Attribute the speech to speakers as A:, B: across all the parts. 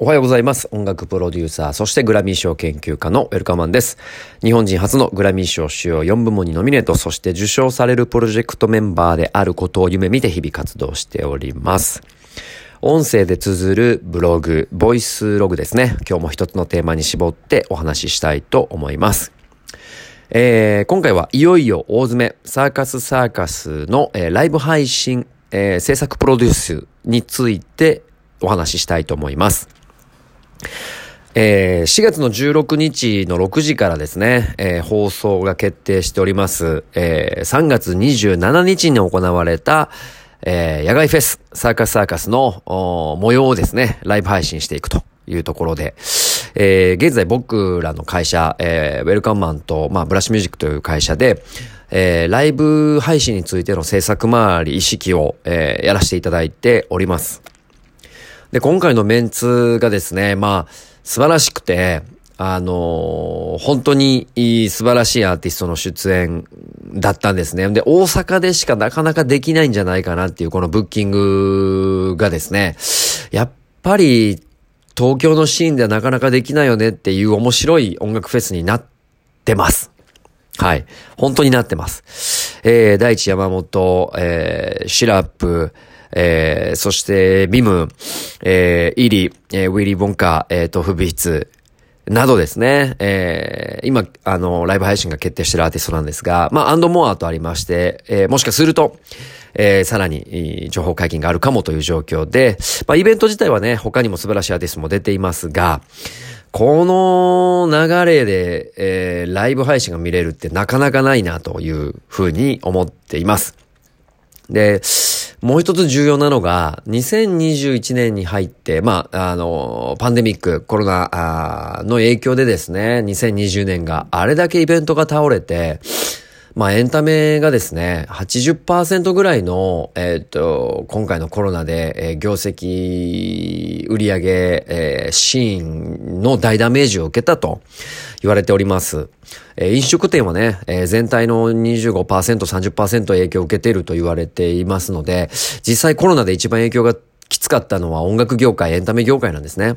A: おはようございます。音楽プロデューサー、そしてグラミー賞研究家のウェルカマンです。日本人初のグラミー賞主要4部門にノミネート、そして受賞されるプロジェクトメンバーであることを夢見て日々活動しております。音声で綴るブログ、ボイスログですね。今日も一つのテーマに絞ってお話ししたいと思います。えー、今回はいよいよ大詰め、サーカスサーカスの、えー、ライブ配信、えー、制作プロデュースについてお話ししたいと思います。えー、4月の16日の6時からですね、えー、放送が決定しております、えー、3月27日に行われた、えー、野外フェス、サーカスサーカスの模様をですね、ライブ配信していくというところで、えー、現在僕らの会社、えー、ウェルカムマンと、まあ、ブラッシュミュージックという会社で、えー、ライブ配信についての制作周り、意識を、えー、やらせていただいております。で、今回のメンツがですね、まあ、素晴らしくて、あのー、本当に素晴らしいアーティストの出演だったんですね。で、大阪でしかなかなかできないんじゃないかなっていうこのブッキングがですね、やっぱり東京のシーンではなかなかできないよねっていう面白い音楽フェスになってます。はい。本当になってます。えー、大地山本、えー、シラップ、えー、そして、ビム、えー、イリ、えー、ウィリー・ボンカー、えー、と、フビーツ、などですね、えー、今、あの、ライブ配信が決定してるアーティストなんですが、まあ、アンドモアとありまして、えー、もしかすると、えー、さらに、情報解禁があるかもという状況で、まあ、イベント自体はね、他にも素晴らしいアーティストも出ていますが、この流れで、えー、ライブ配信が見れるってなかなかないなというふうに思っています。で、もう一つ重要なのが、2021年に入って、まあ、あの、パンデミック、コロナの影響でですね、2020年があれだけイベントが倒れて、まあエンタメがですね、80%ぐらいの、えっ、ー、と、今回のコロナで、えー、業績、売上、えー、シーンの大ダメージを受けたと言われております。えー、飲食店はね、えー、全体の25%、30%影響を受けていると言われていますので、実際コロナで一番影響がきつかったのは音楽業界、エンタメ業界なんですね。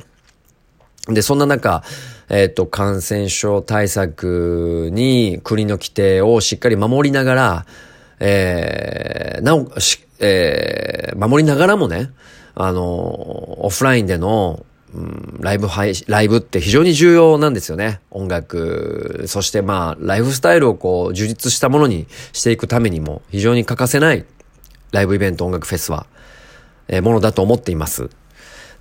A: で、そんな中、えっ、ー、と、感染症対策に国の規定をしっかり守りながら、えー、なお、し、えー、守りながらもね、あの、オフラインでの、うん、ライブ配信、ライブって非常に重要なんですよね。音楽、そしてまあ、ライフスタイルをこう、充実したものにしていくためにも、非常に欠かせないライブイベント音楽フェスは、えー、ものだと思っています。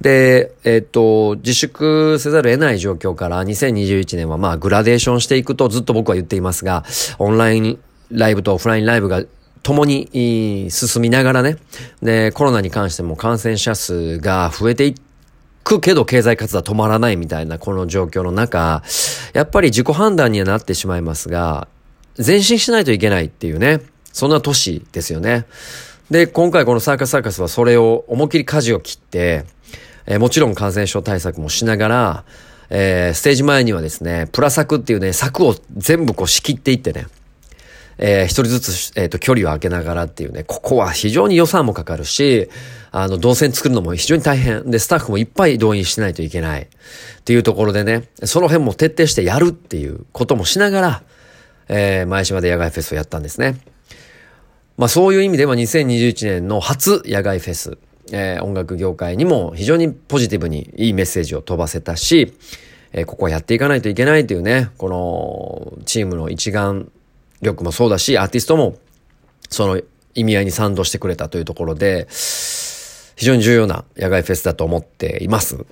A: で、えっと、自粛せざるを得ない状況から2021年はまあグラデーションしていくとずっと僕は言っていますが、オンラインライブとオフラインライブが共に進みながらね、で、コロナに関しても感染者数が増えていくけど経済活動は止まらないみたいなこの状況の中、やっぱり自己判断にはなってしまいますが、前進しないといけないっていうね、そんな都市ですよね。で、今回このサーカスサーカスはそれを思いっきり舵を切って、えー、もちろん感染症対策もしながら、えー、ステージ前にはですね、プラ柵っていうね、柵を全部こう仕切っていってね、えー、一人ずつ、えっ、ー、と、距離を空けながらっていうね、ここは非常に予算もかかるし、あの、動線作るのも非常に大変。で、スタッフもいっぱい動員しないといけない。っていうところでね、その辺も徹底してやるっていうこともしながら、えー、前島で野外フェスをやったんですね。まあそういう意味では2021年の初野外フェス。えー、音楽業界にも非常にポジティブにいいメッセージを飛ばせたし、えー、ここはやっていかないといけないというね、このチームの一眼力もそうだし、アーティストもその意味合いに賛同してくれたというところで、非常に重要な野外フェスだと思っています。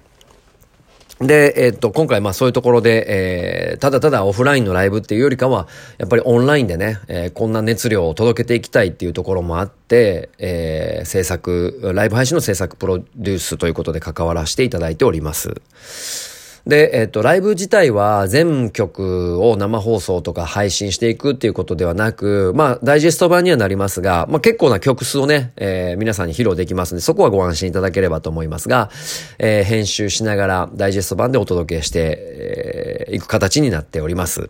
A: で、えっと、今回まあそういうところで、えー、ただただオフラインのライブっていうよりかは、やっぱりオンラインでね、えー、こんな熱量を届けていきたいっていうところもあって、えー、制作、ライブ配信の制作プロデュースということで関わらせていただいております。で、えっ、と、ライブ自体は全曲を生放送とか配信していくっていうことではなく、まあ、ダイジェスト版にはなりますが、まあ結構な曲数をね、えー、皆さんに披露できますので、そこはご安心いただければと思いますが、えー、編集しながらダイジェスト版でお届けしてい、えー、く形になっております。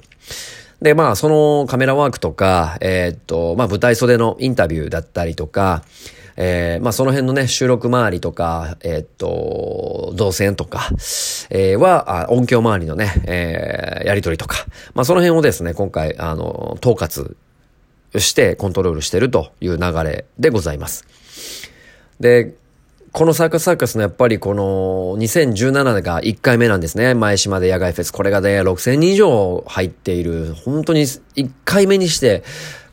A: で、まあ、そのカメラワークとか、えー、っと、まあ、舞台袖のインタビューだったりとか、えー、まあその辺のね、収録周りとか、えー、っと、動線とか、えー、は、音響周りのね、えー、やりとりとか、まあその辺をですね、今回、あの、統括してコントロールしてるという流れでございます。で、このサーカスサーカスのやっぱりこの2017が1回目なんですね。前島で野外フェス。これがね、6000人以上入っている、本当に1回目にして、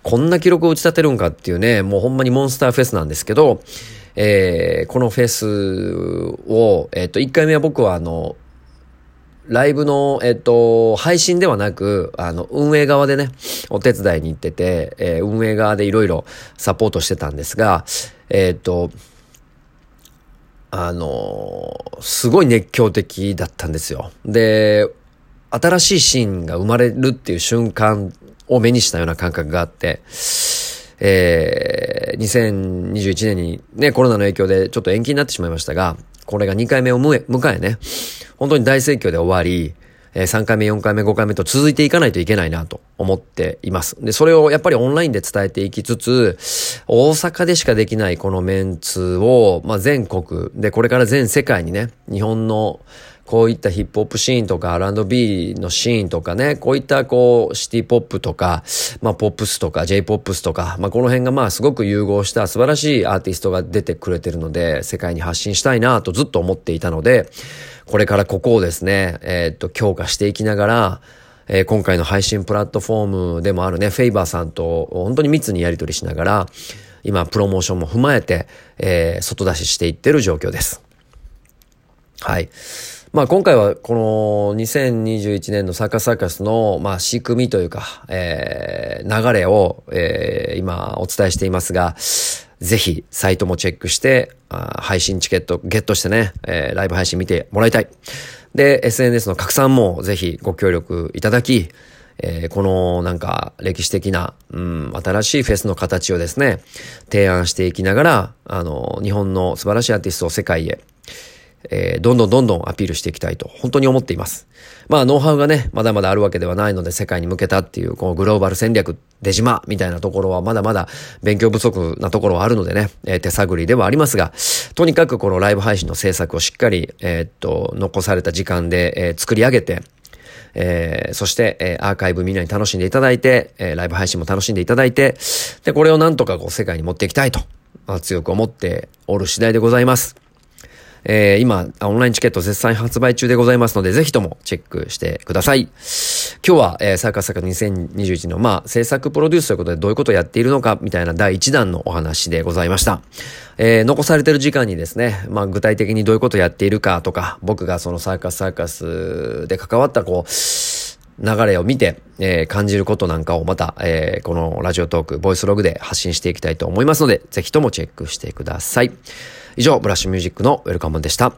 A: こんな記録を打ち立てるんかっていうね、もうほんまにモンスターフェスなんですけど、えー、このフェスを、えっ、ー、と、1回目は僕はあの、ライブの、えっと、配信ではなく、あの、運営側でね、お手伝いに行ってて、えー、運営側でいろいろサポートしてたんですが、えっと、あの、すごい熱狂的だったんですよ。で、新しいシーンが生まれるっていう瞬間を目にしたような感覚があって、えー、2021年にね、コロナの影響でちょっと延期になってしまいましたが、これが2回目を迎えね、本当に大盛況で終わり、え3回目、4回目、5回目と続いていかないといけないなと思っています。で、それをやっぱりオンラインで伝えていきつつ、大阪でしかできないこのメンツを、まあ、全国で、これから全世界にね、日本のこういったヒップホップシーンとか R&B のシーンとかね、こういったこうシティポップとか、まあポップスとか J ポップスとか、まあこの辺がまあすごく融合した素晴らしいアーティストが出てくれてるので、世界に発信したいなとずっと思っていたので、これからここをですね、え、っと強化していきながら、えー、今回の配信プラットフォームでもあるね、フェイバーさんと本当に密にやり取りしながら、今プロモーションも踏まえて、えー、外出ししていってる状況です。はい。まあ今回はこの2021年のサーカスサーカスのまあ仕組みというか、えー、流れを、えー、今お伝えしていますが、ぜひサイトもチェックして、あ配信チケットゲットしてね、えー、ライブ配信見てもらいたい。で、SNS の拡散もぜひご協力いただき、えー、このなんか歴史的な、うん、新しいフェスの形をですね、提案していきながら、あの、日本の素晴らしいアーティストを世界へ、えー、どんどんどんどんアピールしていきたいと、本当に思っています。まあ、ノウハウがね、まだまだあるわけではないので、世界に向けたっていう、このグローバル戦略、出島みたいなところは、まだまだ勉強不足なところはあるのでね、えー、手探りではありますが、とにかくこのライブ配信の制作をしっかり、えー、っと、残された時間で、えー、作り上げて、えー、そして、えー、アーカイブみんなに楽しんでいただいて、えー、ライブ配信も楽しんでいただいて、で、これをなんとかこう世界に持っていきたいと、まあ、強く思っておる次第でございます。えー、今、オンラインチケット絶賛発売中でございますので、ぜひともチェックしてください。今日は、えー、サーカスサーカス2021の、まあ、制作プロデュースということでどういうことをやっているのか、みたいな第1弾のお話でございました。えー、残されてる時間にですね、まあ、具体的にどういうことをやっているかとか、僕がそのサーカスサーカスで関わったこう、流れを見て、えー、感じることなんかをまた、えー、このラジオトーク、ボイスログで発信していきたいと思いますので、ぜひともチェックしてください。以上、ブラッシュミュージックのウェルカムでした。